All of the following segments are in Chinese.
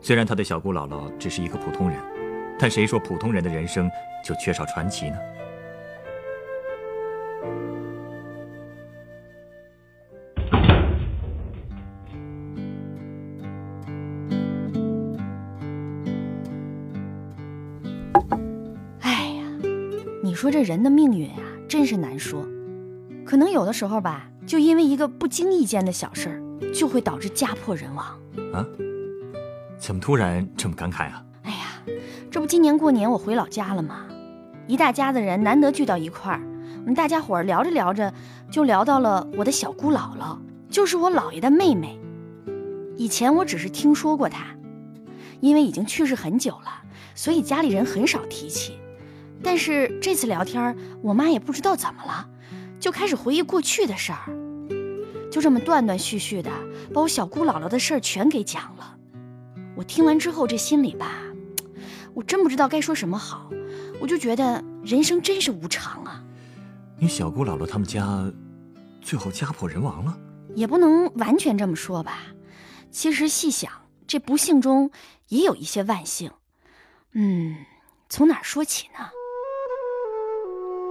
虽然他的小姑姥姥只是一个普通人，但谁说普通人的人生就缺少传奇呢？哎呀，你说这人的命运啊，真是难说。可能有的时候吧，就因为一个不经意间的小事儿，就会导致家破人亡。啊？怎么突然这么感慨啊？哎呀，这不今年过年我回老家了吗？一大家子人难得聚到一块儿，我们大家伙儿聊着聊着，就聊到了我的小姑姥姥，就是我姥爷的妹妹。以前我只是听说过她，因为已经去世很久了，所以家里人很少提起。但是这次聊天，我妈也不知道怎么了，就开始回忆过去的事儿，就这么断断续续的把我小姑姥姥的事儿全给讲了。我听完之后，这心里吧，我真不知道该说什么好。我就觉得人生真是无常啊。你小姑姥姥他们家最后家破人亡了？也不能完全这么说吧。其实细想，这不幸中也有一些万幸。嗯，从哪儿说起呢？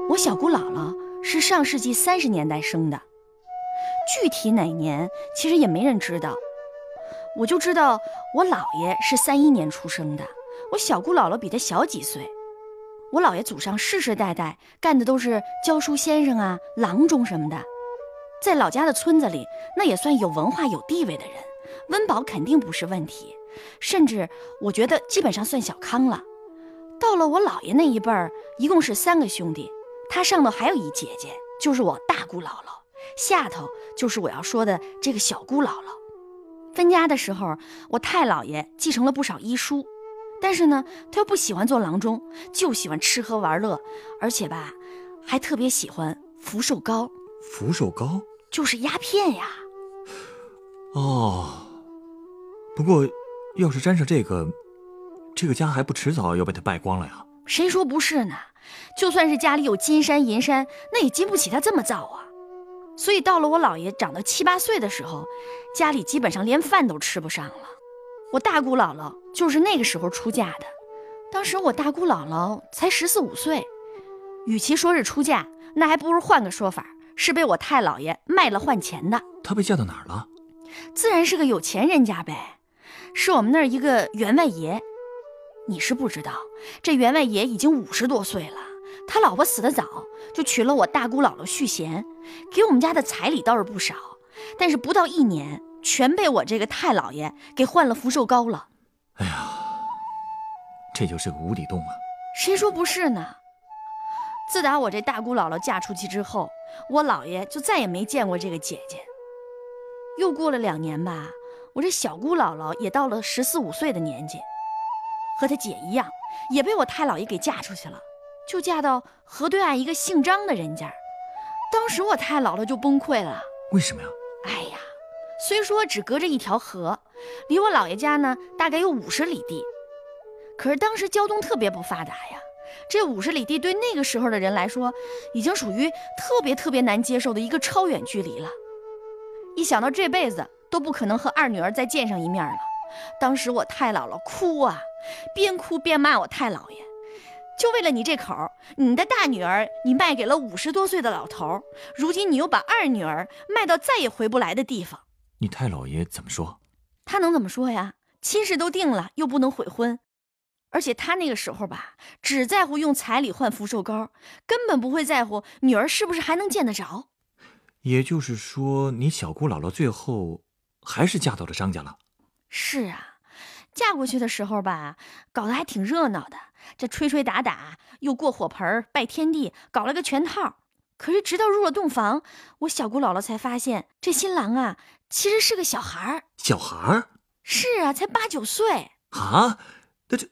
我小姑姥姥是上世纪三十年代生的，具体哪年其实也没人知道。我就知道我姥爷是三一年出生的，我小姑姥姥比他小几岁。我姥爷祖上世世代代干的都是教书先生啊、郎中什么的，在老家的村子里，那也算有文化有地位的人，温饱肯定不是问题，甚至我觉得基本上算小康了。到了我姥爷那一辈儿，一共是三个兄弟，他上头还有一姐姐，就是我大姑姥姥，下头就是我要说的这个小姑姥姥。分家的时候，我太姥爷继承了不少医书，但是呢，他又不喜欢做郎中，就喜欢吃喝玩乐，而且吧，还特别喜欢福寿膏。福寿膏就是鸦片呀。哦，不过，要是沾上这个，这个家还不迟早要被他败光了呀？谁说不是呢？就算是家里有金山银山，那也经不起他这么造啊。所以到了我姥爷长到七八岁的时候，家里基本上连饭都吃不上了。我大姑姥姥就是那个时候出嫁的，当时我大姑姥姥才十四五岁，与其说是出嫁，那还不如换个说法，是被我太姥爷卖了换钱的。她被嫁到哪儿了？自然是个有钱人家呗，是我们那儿一个员外爷。你是不知道，这员外爷已经五十多岁了。他老婆死得早，就娶了我大姑姥姥续弦，给我们家的彩礼倒是不少，但是不到一年，全被我这个太姥爷给换了福寿膏了。哎呀，这就是个无底洞啊！谁说不是呢？自打我这大姑姥姥嫁出去之后，我姥爷就再也没见过这个姐姐。又过了两年吧，我这小姑姥姥也到了十四五岁的年纪，和她姐一样，也被我太姥爷给嫁出去了。就嫁到河对岸一个姓张的人家，当时我太姥姥就崩溃了。为什么呀？哎呀，虽说只隔着一条河，离我姥爷家呢大概有五十里地，可是当时交通特别不发达呀。这五十里地对那个时候的人来说，已经属于特别特别难接受的一个超远距离了。一想到这辈子都不可能和二女儿再见上一面了，当时我太姥姥哭啊，边哭边骂我太姥爷。就为了你这口，你的大女儿你卖给了五十多岁的老头，如今你又把二女儿卖到再也回不来的地方。你太老爷怎么说？他能怎么说呀？亲事都定了，又不能悔婚，而且他那个时候吧，只在乎用彩礼换福寿膏，根本不会在乎女儿是不是还能见得着。也就是说，你小姑姥姥最后还是嫁到了张家了。是啊，嫁过去的时候吧，搞得还挺热闹的。这吹吹打打，又过火盆拜天地，搞了个全套。可是直到入了洞房，我小姑姥姥才发现，这新郎啊，其实是个小孩儿。小孩儿？是啊，才八九岁啊！那这，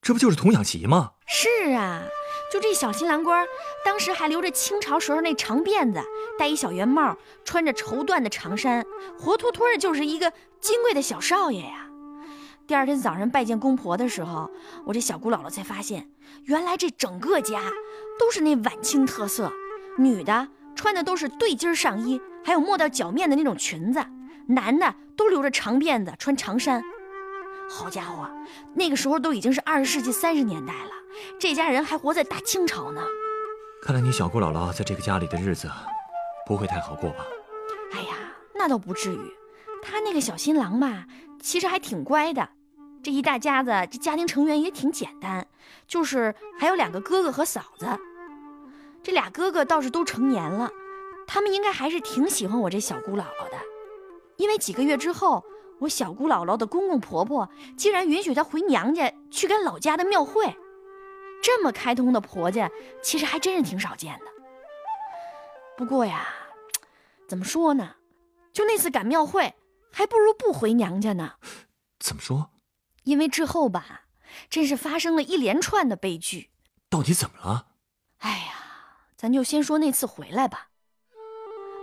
这不就是童养媳吗？是啊，就这小新郎官，当时还留着清朝时候那长辫子，戴一小圆帽，穿着绸缎的长衫，活脱脱的就是一个金贵的小少爷呀。第二天早上拜见公婆的时候，我这小姑姥姥才发现，原来这整个家都是那晚清特色，女的穿的都是对襟上衣，还有没到脚面的那种裙子，男的都留着长辫子，穿长衫。好家伙，那个时候都已经是二十世纪三十年代了，这家人还活在大清朝呢。看来你小姑姥姥在这个家里的日子不会太好过吧？哎呀，那倒不至于，她那个小新郎吧，其实还挺乖的。这一大家子，这家庭成员也挺简单，就是还有两个哥哥和嫂子。这俩哥哥倒是都成年了，他们应该还是挺喜欢我这小姑姥姥的，因为几个月之后，我小姑姥姥的公公婆婆竟然允许她回娘家去干老家的庙会。这么开通的婆家，其实还真是挺少见的。不过呀，怎么说呢？就那次赶庙会，还不如不回娘家呢。怎么说？因为之后吧，真是发生了一连串的悲剧。到底怎么了？哎呀，咱就先说那次回来吧。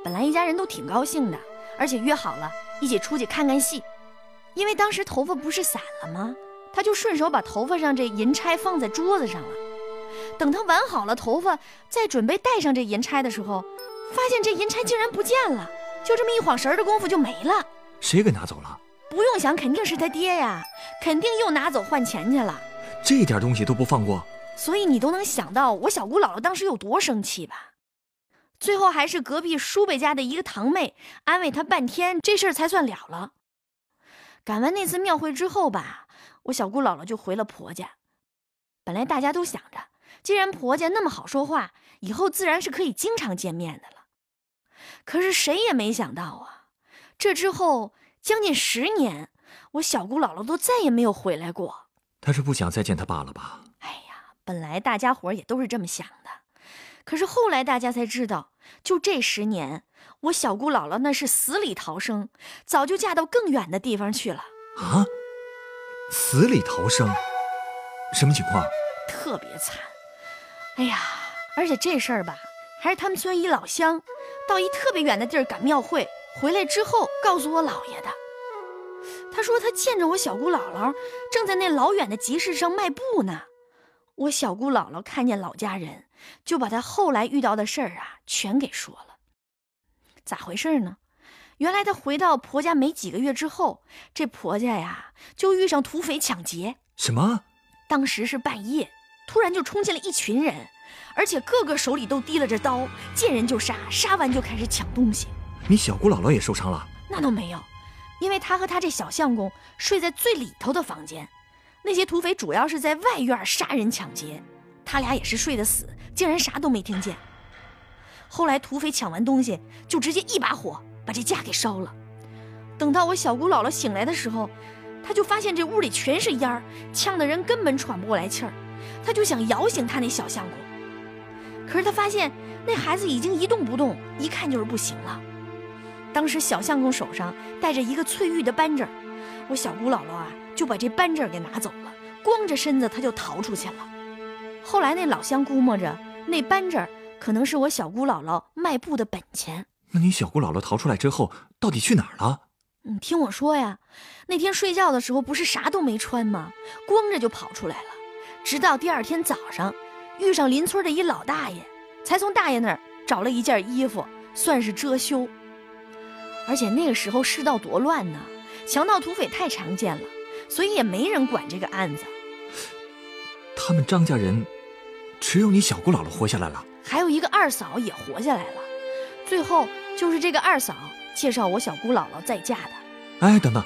本来一家人都挺高兴的，而且约好了一起出去看看戏。因为当时头发不是散了吗？他就顺手把头发上这银钗放在桌子上了。等他挽好了头发，再准备戴上这银钗的时候，发现这银钗竟然不见了。就这么一晃神的功夫就没了。谁给拿走了？不用想，肯定是他爹呀，肯定又拿走换钱去了。这点东西都不放过，所以你都能想到我小姑姥姥当时有多生气吧？最后还是隔壁叔辈家的一个堂妹安慰她半天，这事儿才算了了。赶完那次庙会之后吧，我小姑姥姥就回了婆家。本来大家都想着，既然婆家那么好说话，以后自然是可以经常见面的了。可是谁也没想到啊，这之后。将近十年，我小姑姥姥都再也没有回来过。她是不想再见她爸了吧？哎呀，本来大家伙也都是这么想的，可是后来大家才知道，就这十年，我小姑姥姥那是死里逃生，早就嫁到更远的地方去了。啊？死里逃生？什么情况？特别惨。哎呀，而且这事儿吧，还是他们村一老乡，到一特别远的地儿赶庙会。回来之后告诉我姥爷的，他说他见着我小姑姥姥正在那老远的集市上卖布呢。我小姑姥姥看见老家人，就把他后来遇到的事儿啊全给说了。咋回事呢？原来他回到婆家没几个月之后，这婆家呀就遇上土匪抢劫。什么？当时是半夜，突然就冲进了一群人，而且个个手里都提了着刀，见人就杀，杀完就开始抢东西。你小姑姥姥也受伤了？那倒没有，因为她和她这小相公睡在最里头的房间，那些土匪主要是在外院杀人抢劫，他俩也是睡得死，竟然啥都没听见。后来土匪抢完东西，就直接一把火把这家给烧了。等到我小姑姥姥醒来的时候，她就发现这屋里全是烟儿，呛得人根本喘不过来气儿。她就想摇醒她那小相公，可是她发现那孩子已经一动不动，一看就是不行了。当时小相公手上戴着一个翠玉的扳指，我小姑姥姥啊就把这扳指给拿走了，光着身子他就逃出去了。后来那老乡估摸着那扳指可能是我小姑姥姥卖布的本钱。那你小姑姥姥逃出来之后到底去哪儿了？你听我说呀，那天睡觉的时候不是啥都没穿吗？光着就跑出来了。直到第二天早上，遇上邻村的一老大爷，才从大爷那儿找了一件衣服，算是遮羞。而且那个时候世道多乱呢，强盗土匪太常见了，所以也没人管这个案子。他们张家人，只有你小姑姥姥活下来了，还有一个二嫂也活下来了。最后就是这个二嫂介绍我小姑姥姥再嫁的。哎，等等，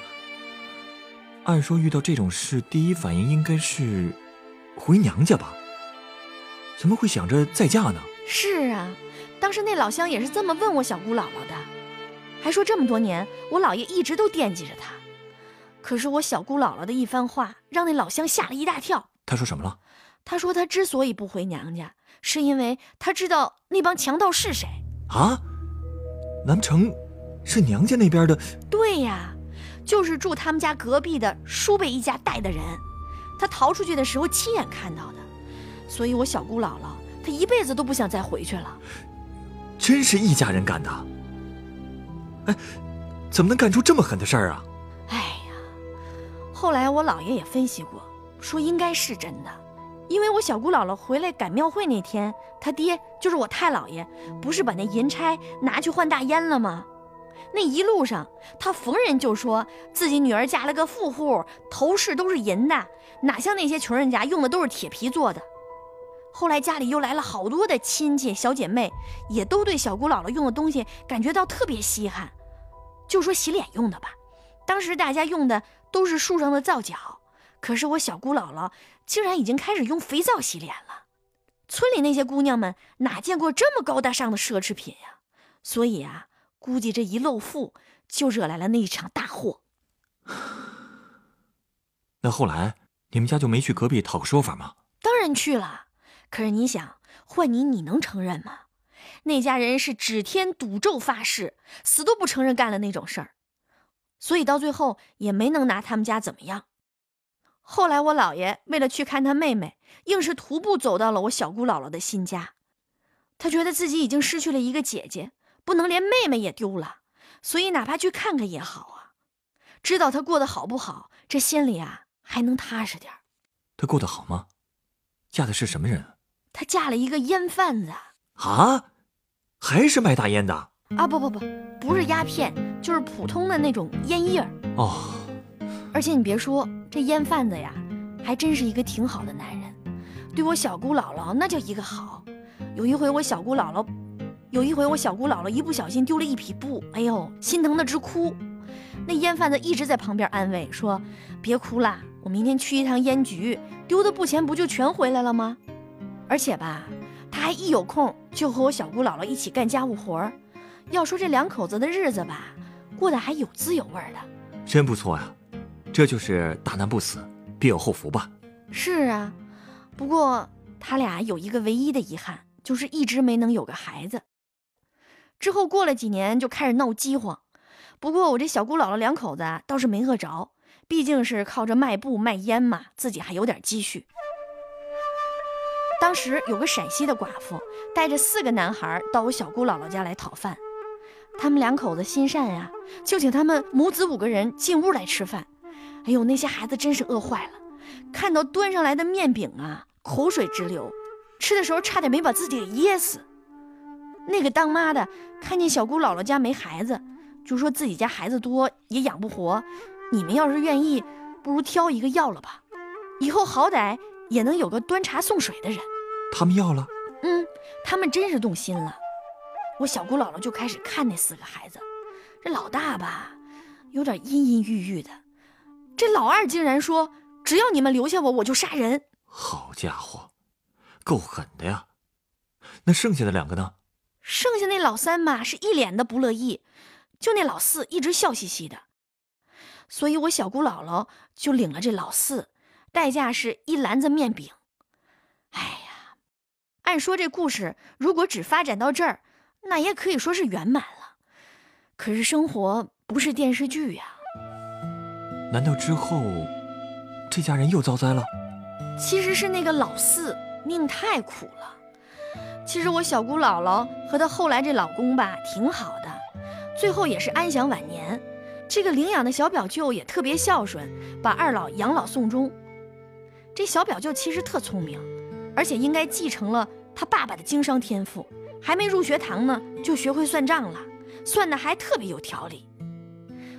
按说遇到这种事，第一反应应该是回娘家吧？怎么会想着再嫁呢？是啊，当时那老乡也是这么问我小姑姥姥的。还说这么多年，我姥爷一直都惦记着他。可是我小姑姥姥的一番话，让那老乡吓了一大跳。他说什么了？他说他之所以不回娘家，是因为他知道那帮强盗是谁。啊？难不成是娘家那边的？对呀，就是住他们家隔壁的叔辈一家带的人，他逃出去的时候亲眼看到的，所以我小姑姥姥她一辈子都不想再回去了。真是一家人干的。哎，怎么能干出这么狠的事儿啊？哎呀，后来我姥爷也分析过，说应该是真的，因为我小姑姥姥回来赶庙会那天，他爹就是我太姥爷，不是把那银钗拿去换大烟了吗？那一路上，他逢人就说自己女儿嫁了个富户，头饰都是银的，哪像那些穷人家用的都是铁皮做的。后来家里又来了好多的亲戚小姐妹，也都对小姑姥姥用的东西感觉到特别稀罕。就说洗脸用的吧，当时大家用的都是树上的皂角，可是我小姑姥姥竟然已经开始用肥皂洗脸了。村里那些姑娘们哪见过这么高大上的奢侈品呀？所以啊。估计这一露富，就惹来了那一场大祸。那后来你们家就没去隔壁讨个说法吗？当然去了。可是你想，换你，你能承认吗？那家人是指天赌咒发誓，死都不承认干了那种事儿。所以到最后也没能拿他们家怎么样。后来我姥爷为了去看他妹妹，硬是徒步走到了我小姑姥姥的新家。他觉得自己已经失去了一个姐姐。不能连妹妹也丢了，所以哪怕去看看也好啊。知道她过得好不好，这心里啊还能踏实点她过得好吗？嫁的是什么人？她嫁了一个烟贩子。啊，还是卖大烟的？啊不不不，不是鸦片，就是普通的那种烟叶儿哦。而且你别说，这烟贩子呀，还真是一个挺好的男人，对我小姑姥姥那叫一个好。有一回我小姑姥姥。有一回，我小姑姥姥一不小心丢了一匹布，哎呦，心疼的直哭。那烟贩子一直在旁边安慰说：“别哭啦，我明天去一趟烟局，丢的布钱不就全回来了吗？而且吧，他还一有空就和我小姑姥姥一起干家务活儿。要说这两口子的日子吧，过得还有滋有味的，真不错呀。这就是大难不死，必有后福吧？是啊，不过他俩有一个唯一的遗憾，就是一直没能有个孩子。”之后过了几年，就开始闹饥荒。不过我这小姑姥姥两口子倒是没饿着，毕竟是靠着卖布卖烟嘛，自己还有点积蓄。当时有个陕西的寡妇带着四个男孩到我小姑姥姥家来讨饭，他们两口子心善呀，就请他们母子五个人进屋来吃饭。哎呦，那些孩子真是饿坏了，看到端上来的面饼啊，口水直流，吃的时候差点没把自己给噎死。那个当妈的看见小姑姥姥家没孩子，就说自己家孩子多也养不活。你们要是愿意，不如挑一个要了吧，以后好歹也能有个端茶送水的人。他们要了？嗯，他们真是动心了。我小姑姥姥就开始看那四个孩子，这老大吧，有点阴阴郁郁的。这老二竟然说：“只要你们留下我，我就杀人。”好家伙，够狠的呀！那剩下的两个呢？剩下那老三嘛，是一脸的不乐意，就那老四一直笑嘻嘻的，所以我小姑姥姥就领了这老四，代价是一篮子面饼。哎呀，按说这故事如果只发展到这儿，那也可以说是圆满了。可是生活不是电视剧呀。难道之后这家人又遭灾了？其实是那个老四命太苦了。其实我小姑姥姥和她后来这老公吧挺好的，最后也是安享晚年。这个领养的小表舅也特别孝顺，把二老养老送终。这小表舅其实特聪明，而且应该继承了他爸爸的经商天赋，还没入学堂呢就学会算账了，算的还特别有条理。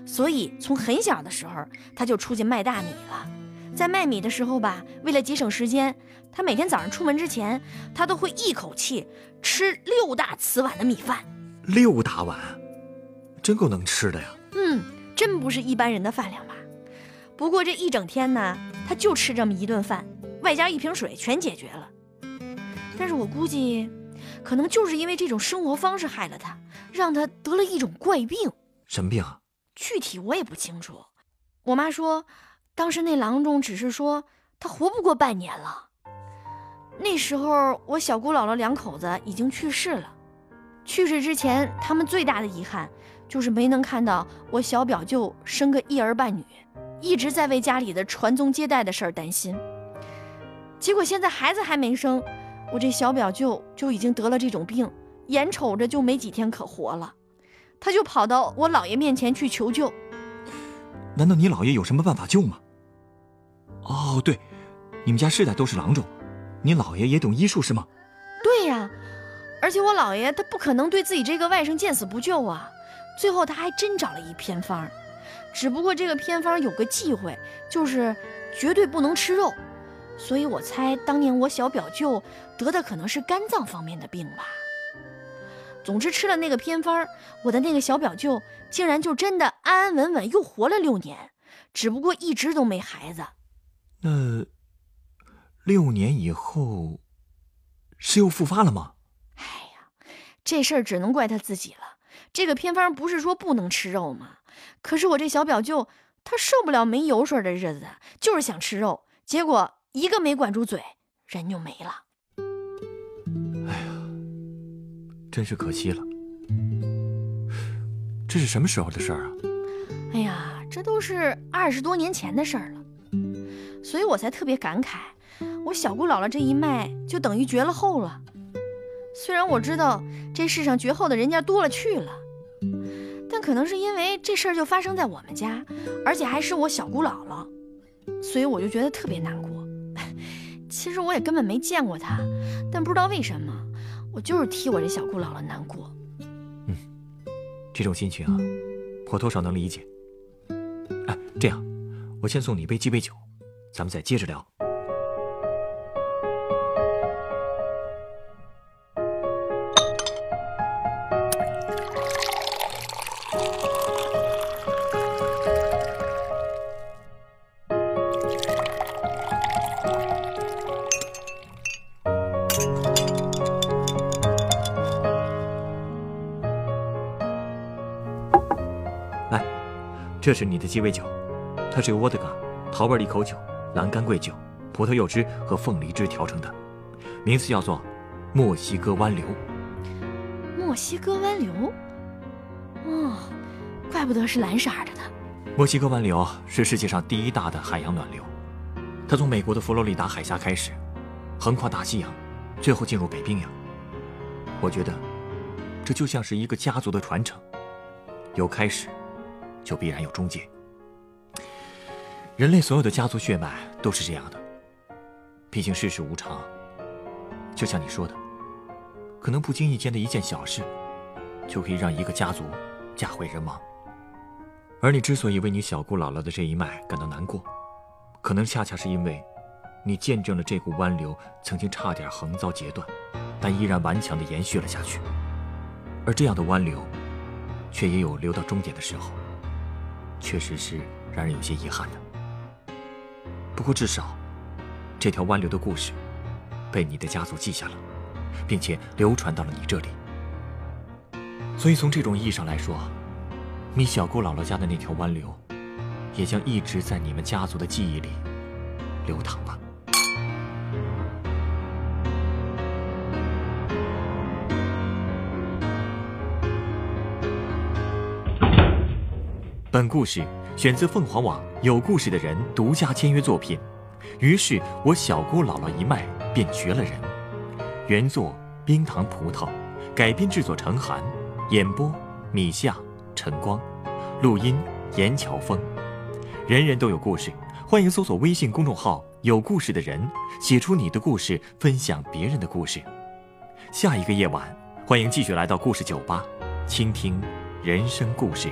所以从很小的时候他就出去卖大米了，在卖米的时候吧，为了节省时间。他每天早上出门之前，他都会一口气吃六大瓷碗的米饭。六大碗，真够能吃的呀！嗯，真不是一般人的饭量吧？不过这一整天呢，他就吃这么一顿饭，外加一瓶水，全解决了。但是我估计，可能就是因为这种生活方式害了他，让他得了一种怪病。什么病啊？具体我也不清楚。我妈说，当时那郎中只是说他活不过半年了。那时候，我小姑姥姥两口子已经去世了。去世之前，他们最大的遗憾就是没能看到我小表舅生个一儿半女，一直在为家里的传宗接代的事儿担心。结果现在孩子还没生，我这小表舅就已经得了这种病，眼瞅着就没几天可活了，他就跑到我姥爷面前去求救。难道你姥爷有什么办法救吗？哦，对，你们家世代都是郎中，你姥爷也懂医术是吗？对呀，而且我姥爷他不可能对自己这个外甥见死不救啊。最后他还真找了一偏方，只不过这个偏方有个忌讳，就是绝对不能吃肉。所以我猜当年我小表舅得的可能是肝脏方面的病吧。总之吃了那个偏方，我的那个小表舅竟然就真的安安稳稳又活了六年，只不过一直都没孩子。那六年以后是又复发了吗？哎呀，这事儿只能怪他自己了。这个偏方不是说不能吃肉吗？可是我这小表舅他受不了没油水的日子，就是想吃肉，结果一个没管住嘴，人就没了。哎呀真是可惜了，这是什么时候的事儿啊？哎呀，这都是二十多年前的事儿了，所以我才特别感慨，我小姑姥姥这一脉就等于绝了后了。虽然我知道这世上绝后的人家多了去了，但可能是因为这事儿就发生在我们家，而且还是我小姑姥姥，所以我就觉得特别难过。其实我也根本没见过她，但不知道为什么。我就是替我这小姑姥姥难过。嗯，这种心情啊，我多少能理解。哎，这样，我先送你一杯鸡尾酒，咱们再接着聊。这是你的鸡尾酒，它是由沃德嘎、桃味利口酒、蓝干桂酒、葡萄柚汁和凤梨汁调成的，名字叫做“墨西哥湾流”。墨西哥湾流，哦，怪不得是蓝色的呢。墨西哥湾流是世界上第一大的海洋暖流，它从美国的佛罗里达海峡开始，横跨大西洋，最后进入北冰洋。我觉得，这就像是一个家族的传承，有开始。就必然有终结。人类所有的家族血脉都是这样的。毕竟世事无常，就像你说的，可能不经意间的一件小事，就可以让一个家族家毁人亡。而你之所以为你小姑姥姥的这一脉感到难过，可能恰恰是因为，你见证了这股湾流曾经差点横遭截断，但依然顽强的延续了下去。而这样的湾流，却也有流到终点的时候。确实是让人有些遗憾的。不过至少，这条湾流的故事被你的家族记下了，并且流传到了你这里。所以从这种意义上来说，你小姑姥姥家的那条湾流，也将一直在你们家族的记忆里流淌吧。本故事选自凤凰网有故事的人独家签约作品，于是我小姑姥姥一脉便绝了人。原作冰糖葡萄，改编制作陈寒，演播米夏、晨光，录音严乔峰。人人都有故事，欢迎搜索微信公众号“有故事的人”，写出你的故事，分享别人的故事。下一个夜晚，欢迎继续来到故事酒吧，倾听人生故事。